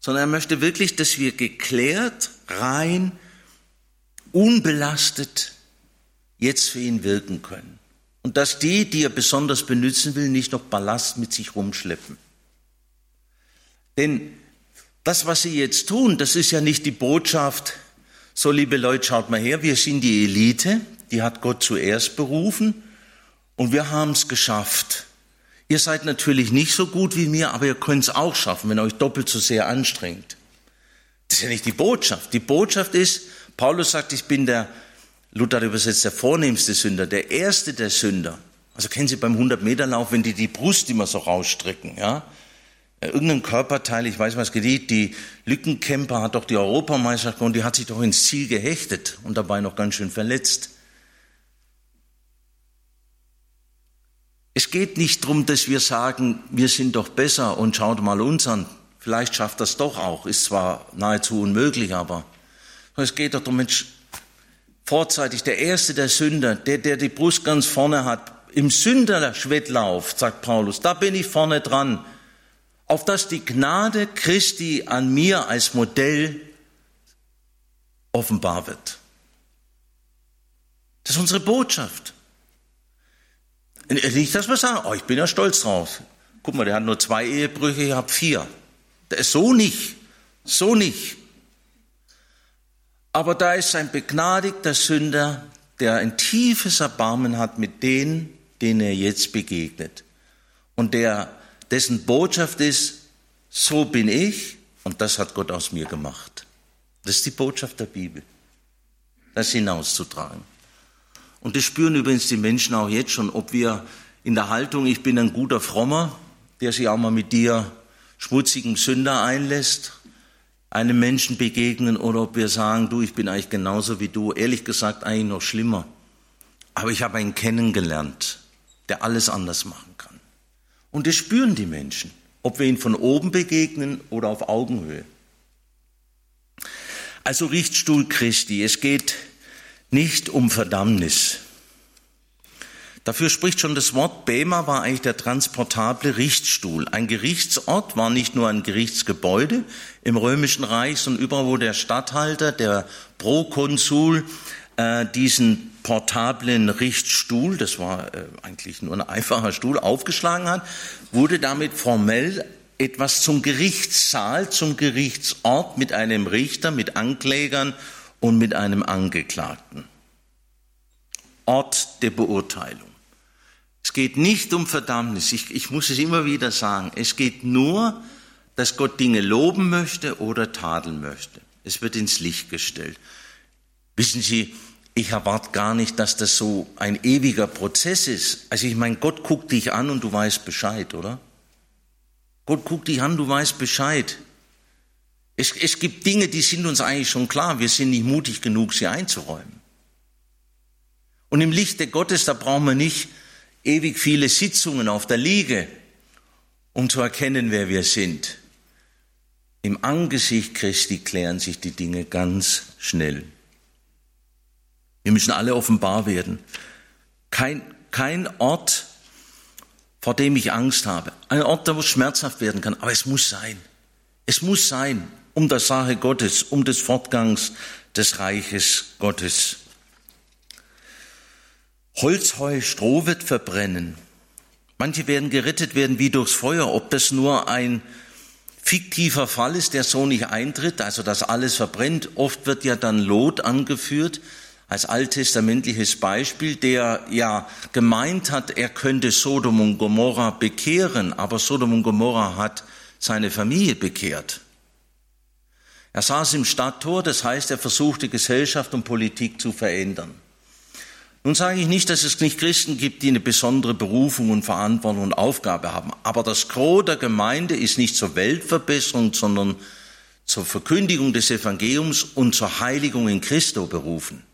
Sondern er möchte wirklich, dass wir geklärt, rein, unbelastet jetzt für ihn wirken können. und dass die, die er besonders benutzen will, nicht noch Ballast mit sich rumschleppen. Denn das, was sie jetzt tun, das ist ja nicht die Botschaft, so liebe Leute, schaut mal her, wir sind die Elite, die hat Gott zuerst berufen und wir haben es geschafft. Ihr seid natürlich nicht so gut wie mir, aber ihr könnt es auch schaffen, wenn ihr euch doppelt so sehr anstrengt. Das ist ja nicht die Botschaft. Die Botschaft ist, Paulus sagt, ich bin der, Luther übersetzt, der vornehmste Sünder, der erste der Sünder. Also kennen Sie beim 100-Meter-Lauf, wenn die die Brust immer so rausstrecken, ja? Irgendein Körperteil, ich weiß was geht, die Lückenkämper hat doch die Europameisterschaft und die hat sich doch ins Ziel gehechtet und dabei noch ganz schön verletzt. Es geht nicht darum, dass wir sagen, wir sind doch besser und schaut mal uns an. Vielleicht schafft das doch auch, ist zwar nahezu unmöglich, aber es geht doch darum, Mensch, vorzeitig der Erste der Sünder, der, der die Brust ganz vorne hat, im Sünderschwettlauf, sagt Paulus, da bin ich vorne dran, auf dass die Gnade Christi an mir als Modell offenbar wird. Das ist unsere Botschaft. Nicht, dass wir sagen, oh, ich bin ja stolz drauf. Guck mal, der hat nur zwei Ehebrüche, ich habe vier. So nicht, so nicht. Aber da ist ein begnadigter Sünder, der ein tiefes Erbarmen hat mit denen, denen er jetzt begegnet. Und der, dessen Botschaft ist, so bin ich und das hat Gott aus mir gemacht. Das ist die Botschaft der Bibel, das hinauszutragen. Und das spüren übrigens die Menschen auch jetzt schon, ob wir in der Haltung, ich bin ein guter Frommer, der sich auch mal mit dir schmutzigen Sünder einlässt, einem Menschen begegnen oder ob wir sagen, du, ich bin eigentlich genauso wie du, ehrlich gesagt eigentlich noch schlimmer. Aber ich habe einen kennengelernt, der alles anders machen kann. Und das spüren die Menschen, ob wir ihn von oben begegnen oder auf Augenhöhe. Also Richtstuhl Christi, es geht nicht um Verdammnis. Dafür spricht schon das Wort, Bema war eigentlich der transportable Richtstuhl. Ein Gerichtsort war nicht nur ein Gerichtsgebäude im Römischen Reich, sondern überall, wo der Statthalter, der Prokonsul, äh, diesen portablen Richtstuhl, das war äh, eigentlich nur ein einfacher Stuhl, aufgeschlagen hat, wurde damit formell etwas zum Gerichtssaal, zum Gerichtsort mit einem Richter, mit Anklägern und mit einem Angeklagten. Ort der Beurteilung. Es geht nicht um Verdammnis. Ich, ich muss es immer wieder sagen. Es geht nur, dass Gott Dinge loben möchte oder tadeln möchte. Es wird ins Licht gestellt. Wissen Sie, ich erwarte gar nicht, dass das so ein ewiger Prozess ist. Also ich meine, Gott guckt dich an und du weißt Bescheid, oder? Gott guckt dich an, du weißt Bescheid. Es, es gibt Dinge, die sind uns eigentlich schon klar. Wir sind nicht mutig genug, sie einzuräumen. Und im Lichte Gottes, da brauchen wir nicht ewig viele Sitzungen auf der Liege, um zu erkennen, wer wir sind. Im Angesicht Christi klären sich die Dinge ganz schnell. Wir müssen alle offenbar werden. Kein, kein Ort, vor dem ich Angst habe. Ein Ort, der schmerzhaft werden kann. Aber es muss sein. Es muss sein, um der Sache Gottes, um des Fortgangs des Reiches Gottes. Holz, Heu, Stroh wird verbrennen. Manche werden gerettet werden wie durchs Feuer. Ob das nur ein fiktiver Fall ist, der so nicht eintritt, also dass alles verbrennt. Oft wird ja dann Lot angeführt als alttestamentliches Beispiel, der ja gemeint hat, er könnte Sodom und Gomorra bekehren, aber Sodom und Gomorra hat seine Familie bekehrt. Er saß im Stadttor, das heißt, er versuchte Gesellschaft und Politik zu verändern. Nun sage ich nicht, dass es nicht Christen gibt, die eine besondere Berufung und Verantwortung und Aufgabe haben. Aber das Gros der Gemeinde ist nicht zur Weltverbesserung, sondern zur Verkündigung des Evangeliums und zur Heiligung in Christo berufen.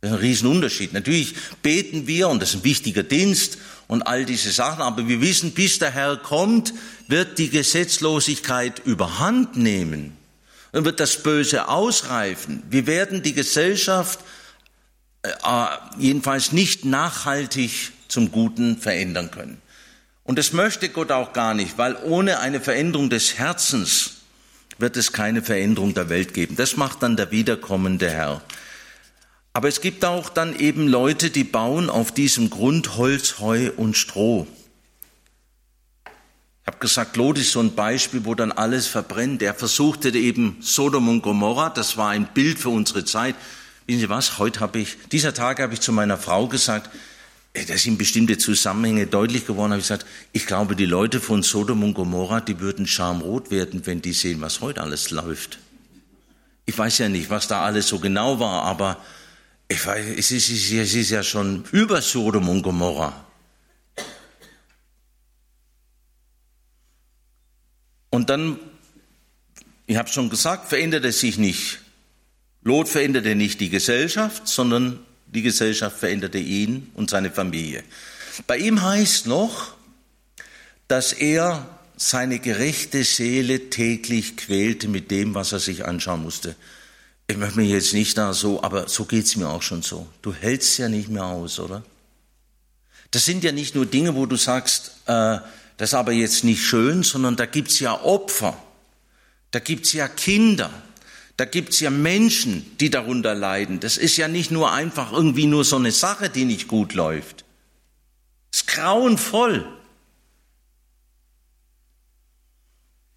Das ist ein Riesenunterschied. Natürlich beten wir, und das ist ein wichtiger Dienst und all diese Sachen, aber wir wissen, bis der Herr kommt, wird die Gesetzlosigkeit überhand nehmen. Dann wird das Böse ausreifen. Wir werden die Gesellschaft äh, jedenfalls nicht nachhaltig zum Guten verändern können. Und das möchte Gott auch gar nicht, weil ohne eine Veränderung des Herzens wird es keine Veränderung der Welt geben. Das macht dann der wiederkommende Herr. Aber es gibt auch dann eben Leute, die bauen auf diesem Grund Holz, Heu und Stroh. Ich habe gesagt, Lot ist so ein Beispiel, wo dann alles verbrennt. Er versuchte eben Sodom und Gomorra, das war ein Bild für unsere Zeit. Wissen Sie was, heute habe ich, dieser Tag habe ich zu meiner Frau gesagt, da sind bestimmte Zusammenhänge deutlich geworden, habe ich gesagt, ich glaube, die Leute von Sodom und Gomorra, die würden schamrot werden, wenn die sehen, was heute alles läuft. Ich weiß ja nicht, was da alles so genau war, aber ich weiß, es ist, es ist ja schon über Sodom und Gomorra. Und dann, ich habe schon gesagt, verändert es sich nicht. Lot veränderte nicht die Gesellschaft, sondern die Gesellschaft veränderte ihn und seine Familie. Bei ihm heißt noch, dass er seine gerechte Seele täglich quälte mit dem, was er sich anschauen musste ich möchte mich jetzt nicht da so, aber so geht's mir auch schon so. Du hältst ja nicht mehr aus, oder? Das sind ja nicht nur Dinge, wo du sagst, äh, das ist aber jetzt nicht schön, sondern da gibt's ja Opfer, da gibt's ja Kinder, da gibt's ja Menschen, die darunter leiden. Das ist ja nicht nur einfach irgendwie nur so eine Sache, die nicht gut läuft. Es ist grauenvoll.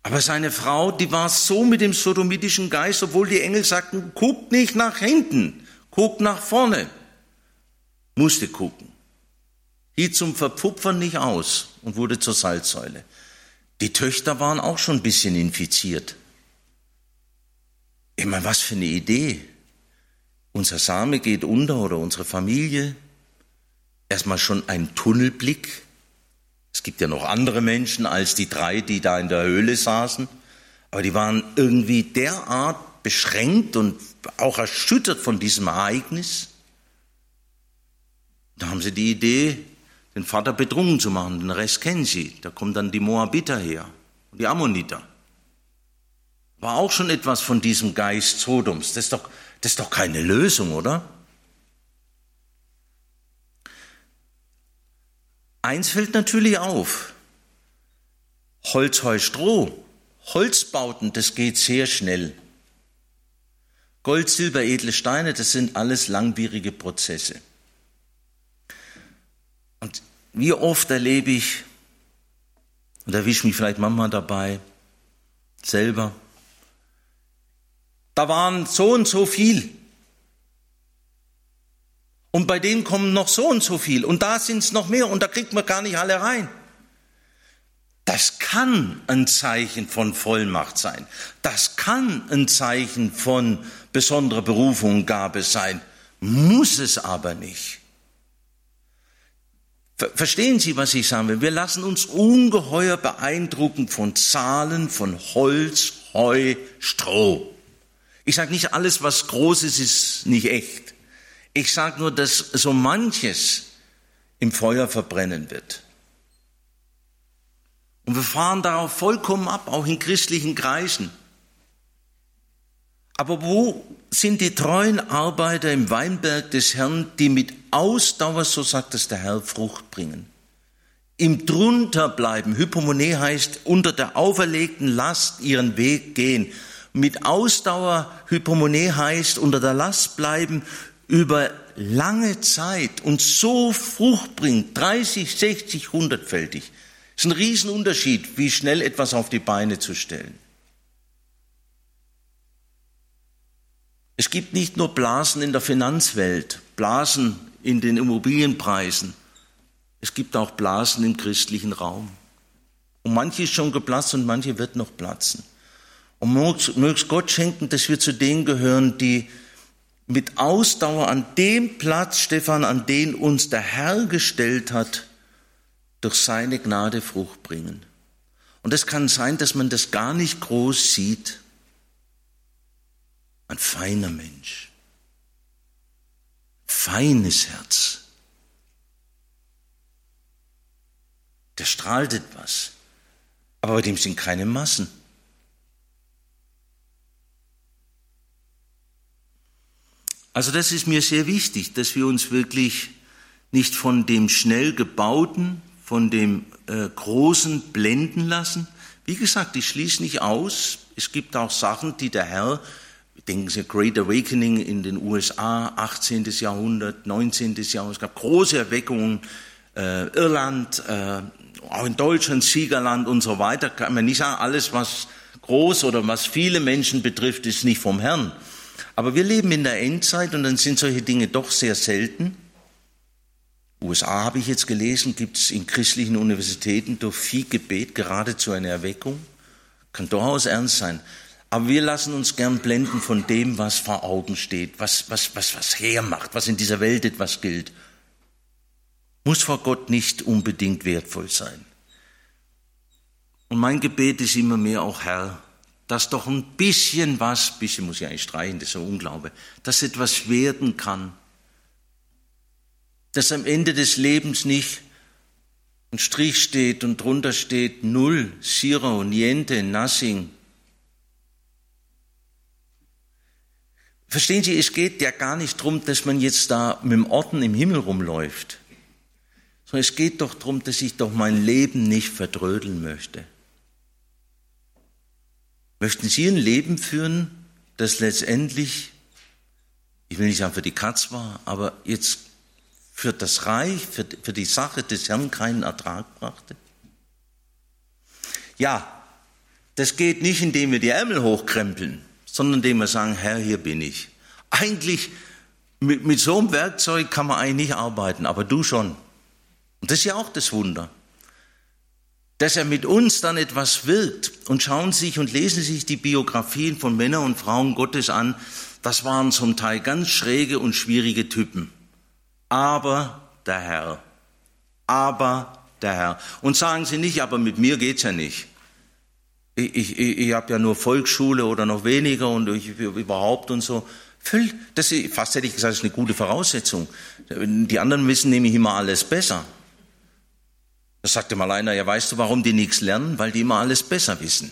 Aber seine Frau, die war so mit dem sodomitischen Geist, obwohl die Engel sagten, guck nicht nach hinten, guck nach vorne. Musste gucken. Hielt zum Verpupfern nicht aus und wurde zur Salzsäule. Die Töchter waren auch schon ein bisschen infiziert. Ich meine, was für eine Idee. Unser Same geht unter oder unsere Familie. Erstmal schon ein Tunnelblick es gibt ja noch andere Menschen als die drei, die da in der Höhle saßen, aber die waren irgendwie derart beschränkt und auch erschüttert von diesem Ereignis. Da haben sie die Idee, den Vater betrunken zu machen, den Rest kennen sie. Da kommen dann die Moabiter her und die Ammoniter. War auch schon etwas von diesem Geist Sodoms. Das ist doch, das ist doch keine Lösung, oder? Eins fällt natürlich auf. Holz, Heu, Stroh, Holzbauten, das geht sehr schnell. Gold, Silber, edle Steine, das sind alles langwierige Prozesse. Wie oft erlebe ich, und erwische mich vielleicht manchmal dabei, selber, da waren so und so viel. Und bei denen kommen noch so und so viel. Und da sind es noch mehr. Und da kriegt man gar nicht alle rein. Das kann ein Zeichen von Vollmacht sein. Das kann ein Zeichen von besonderer Berufung und Gabe sein. Muss es aber nicht. Verstehen Sie, was ich sagen will? Wir lassen uns ungeheuer beeindrucken von Zahlen, von Holz, Heu, Stroh. Ich sage nicht, alles, was groß ist, ist nicht echt. Ich sage nur, dass so manches im Feuer verbrennen wird. Und wir fahren darauf vollkommen ab, auch in christlichen Kreisen. Aber wo sind die treuen Arbeiter im Weinberg des Herrn, die mit Ausdauer, so sagt es der Herr, Frucht bringen? Im drunter bleiben, Hypomone heißt unter der auferlegten Last ihren Weg gehen. Mit Ausdauer, Hypomone heißt unter der Last bleiben, über lange Zeit und so Frucht bringt, 30, 60, 100-fältig. ist ein Riesenunterschied, wie schnell etwas auf die Beine zu stellen. Es gibt nicht nur Blasen in der Finanzwelt, Blasen in den Immobilienpreisen, es gibt auch Blasen im christlichen Raum. Und manche ist schon geplatzt und manche wird noch platzen. Und möge Gott schenken, dass wir zu denen gehören, die mit Ausdauer an dem Platz, Stefan, an den uns der Herr gestellt hat, durch seine Gnade Frucht bringen. Und es kann sein, dass man das gar nicht groß sieht. Ein feiner Mensch. Feines Herz. Der strahlt etwas. Aber bei dem sind keine Massen. Also das ist mir sehr wichtig, dass wir uns wirklich nicht von dem schnell gebauten, von dem äh, großen blenden lassen. Wie gesagt, ich schließe nicht aus. Es gibt auch Sachen, die der Herr, denken Sie, Great Awakening in den USA, 18. Jahrhundert, 19. Jahrhundert, es gab große Erweckungen, äh, Irland, äh, auch in Deutschland, Siegerland und so weiter, kann man nicht sagen, alles, was groß oder was viele Menschen betrifft, ist nicht vom Herrn. Aber wir leben in der Endzeit und dann sind solche Dinge doch sehr selten. USA habe ich jetzt gelesen, gibt es in christlichen Universitäten durch viel Gebet geradezu eine Erweckung. Kann durchaus ernst sein. Aber wir lassen uns gern blenden von dem, was vor Augen steht, was, was, was, was hermacht, was in dieser Welt etwas gilt. Muss vor Gott nicht unbedingt wertvoll sein. Und mein Gebet ist immer mehr auch, Herr, dass doch ein bisschen was, bisschen muss ich eigentlich streichen, das ist ein Unglaube, dass etwas werden kann. Dass am Ende des Lebens nicht ein Strich steht und drunter steht Null, Zero, Niente, Nothing. Verstehen Sie, es geht ja gar nicht darum, dass man jetzt da mit dem Orden im Himmel rumläuft, sondern es geht doch darum, dass ich doch mein Leben nicht verdrödeln möchte. Möchten Sie ein Leben führen, das letztendlich, ich will nicht sagen für die Katz war, aber jetzt für das Reich, für, für die Sache des Herrn keinen Ertrag brachte? Ja, das geht nicht, indem wir die Ärmel hochkrempeln sondern indem wir sagen, Herr, hier bin ich. Eigentlich mit, mit so einem Werkzeug kann man eigentlich nicht arbeiten, aber du schon. Und das ist ja auch das Wunder. Dass er mit uns dann etwas wirkt und schauen sich und lesen sich die Biografien von Männern und Frauen Gottes an, das waren zum Teil ganz schräge und schwierige Typen. Aber der Herr. Aber der Herr. Und sagen Sie nicht, aber mit mir geht's ja nicht ich, ich, ich habe ja nur Volksschule oder noch weniger und ich, überhaupt und so. Das ist, fast hätte ich gesagt, das ist eine gute Voraussetzung. Die anderen wissen nämlich immer alles besser. Da sagte mal einer, ja weißt du, warum die nichts lernen? Weil die immer alles besser wissen.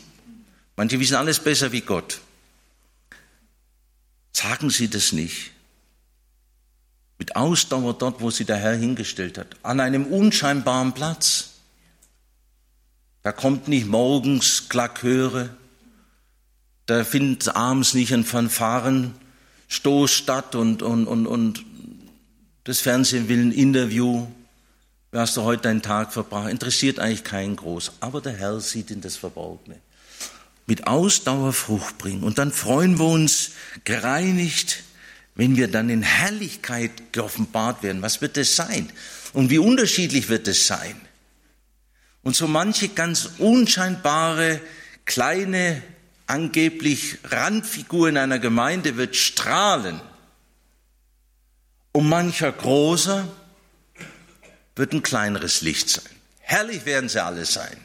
Manche wissen alles besser wie Gott. Sagen Sie das nicht. Mit Ausdauer dort, wo Sie der Herr hingestellt hat. An einem unscheinbaren Platz. Da kommt nicht morgens Glackhöre, da findet abends nicht ein Fanfarenstoß statt und, und, und, und das Fernsehen will ein Interview. Wie hast du heute deinen Tag verbracht? Interessiert eigentlich keinen groß. Aber der Herr sieht in das Verborgene. Mit Ausdauer Frucht bringen. Und dann freuen wir uns gereinigt, wenn wir dann in Herrlichkeit geoffenbart werden. Was wird es sein? Und wie unterschiedlich wird es sein? Und so manche ganz unscheinbare, kleine, angeblich Randfigur in einer Gemeinde wird strahlen. Und mancher großer wird ein kleineres Licht sein. Herrlich werden sie alle sein.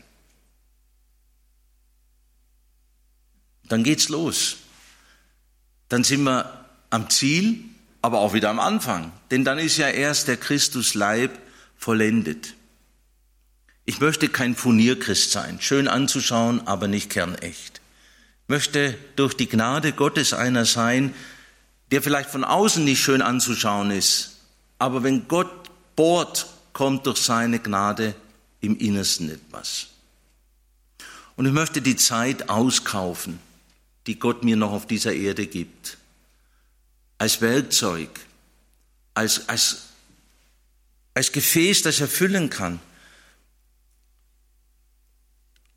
Dann geht's los. Dann sind wir am Ziel, aber auch wieder am Anfang. Denn dann ist ja erst der Christusleib vollendet. Ich möchte kein Furnierchrist sein, schön anzuschauen, aber nicht kernecht. Ich möchte durch die Gnade Gottes einer sein, der vielleicht von außen nicht schön anzuschauen ist, aber wenn Gott bohrt, kommt durch seine Gnade im Innersten etwas. Und ich möchte die Zeit auskaufen, die Gott mir noch auf dieser Erde gibt, als Werkzeug, als, als, als Gefäß, das er füllen kann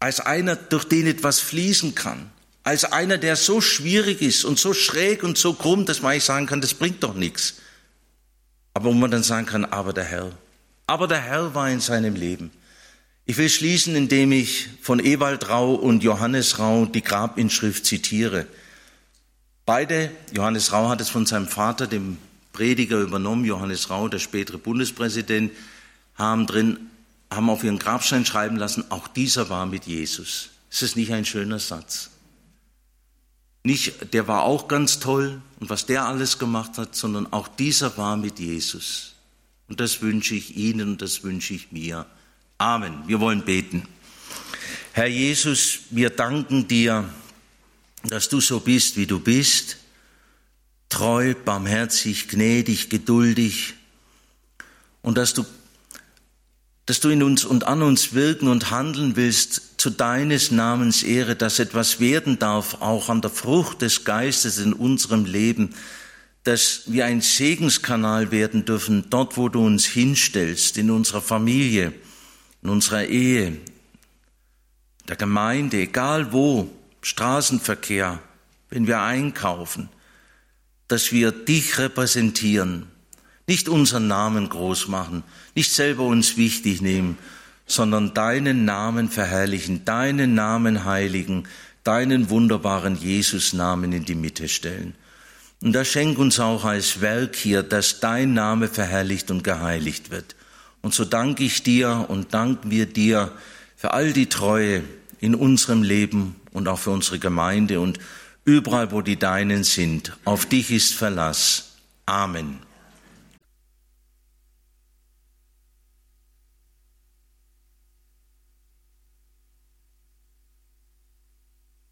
als einer, durch den etwas fließen kann, als einer, der so schwierig ist und so schräg und so krumm, dass man eigentlich sagen kann, das bringt doch nichts. Aber wo man dann sagen kann, aber der Herr, aber der Herr war in seinem Leben. Ich will schließen, indem ich von Ewald Rau und Johannes Rau die Grabinschrift zitiere. Beide, Johannes Rau hat es von seinem Vater, dem Prediger, übernommen. Johannes Rau, der spätere Bundespräsident, haben drin haben auf ihren Grabstein schreiben lassen, auch dieser war mit Jesus. Ist das nicht ein schöner Satz? Nicht, der war auch ganz toll und was der alles gemacht hat, sondern auch dieser war mit Jesus. Und das wünsche ich Ihnen und das wünsche ich mir. Amen. Wir wollen beten. Herr Jesus, wir danken dir, dass du so bist, wie du bist. Treu, barmherzig, gnädig, geduldig. Und dass du dass du in uns und an uns wirken und handeln willst zu deines Namens Ehre, dass etwas werden darf, auch an der Frucht des Geistes in unserem Leben, dass wir ein Segenskanal werden dürfen, dort, wo du uns hinstellst, in unserer Familie, in unserer Ehe, der Gemeinde, egal wo, Straßenverkehr, wenn wir einkaufen, dass wir dich repräsentieren, nicht unseren Namen groß machen, nicht selber uns wichtig nehmen, sondern deinen Namen verherrlichen, deinen Namen heiligen, deinen wunderbaren Jesus-Namen in die Mitte stellen. Und da schenk uns auch als Werk hier, dass dein Name verherrlicht und geheiligt wird. Und so danke ich dir und danken wir dir für all die Treue in unserem Leben und auch für unsere Gemeinde und überall, wo die Deinen sind. Auf dich ist Verlass. Amen.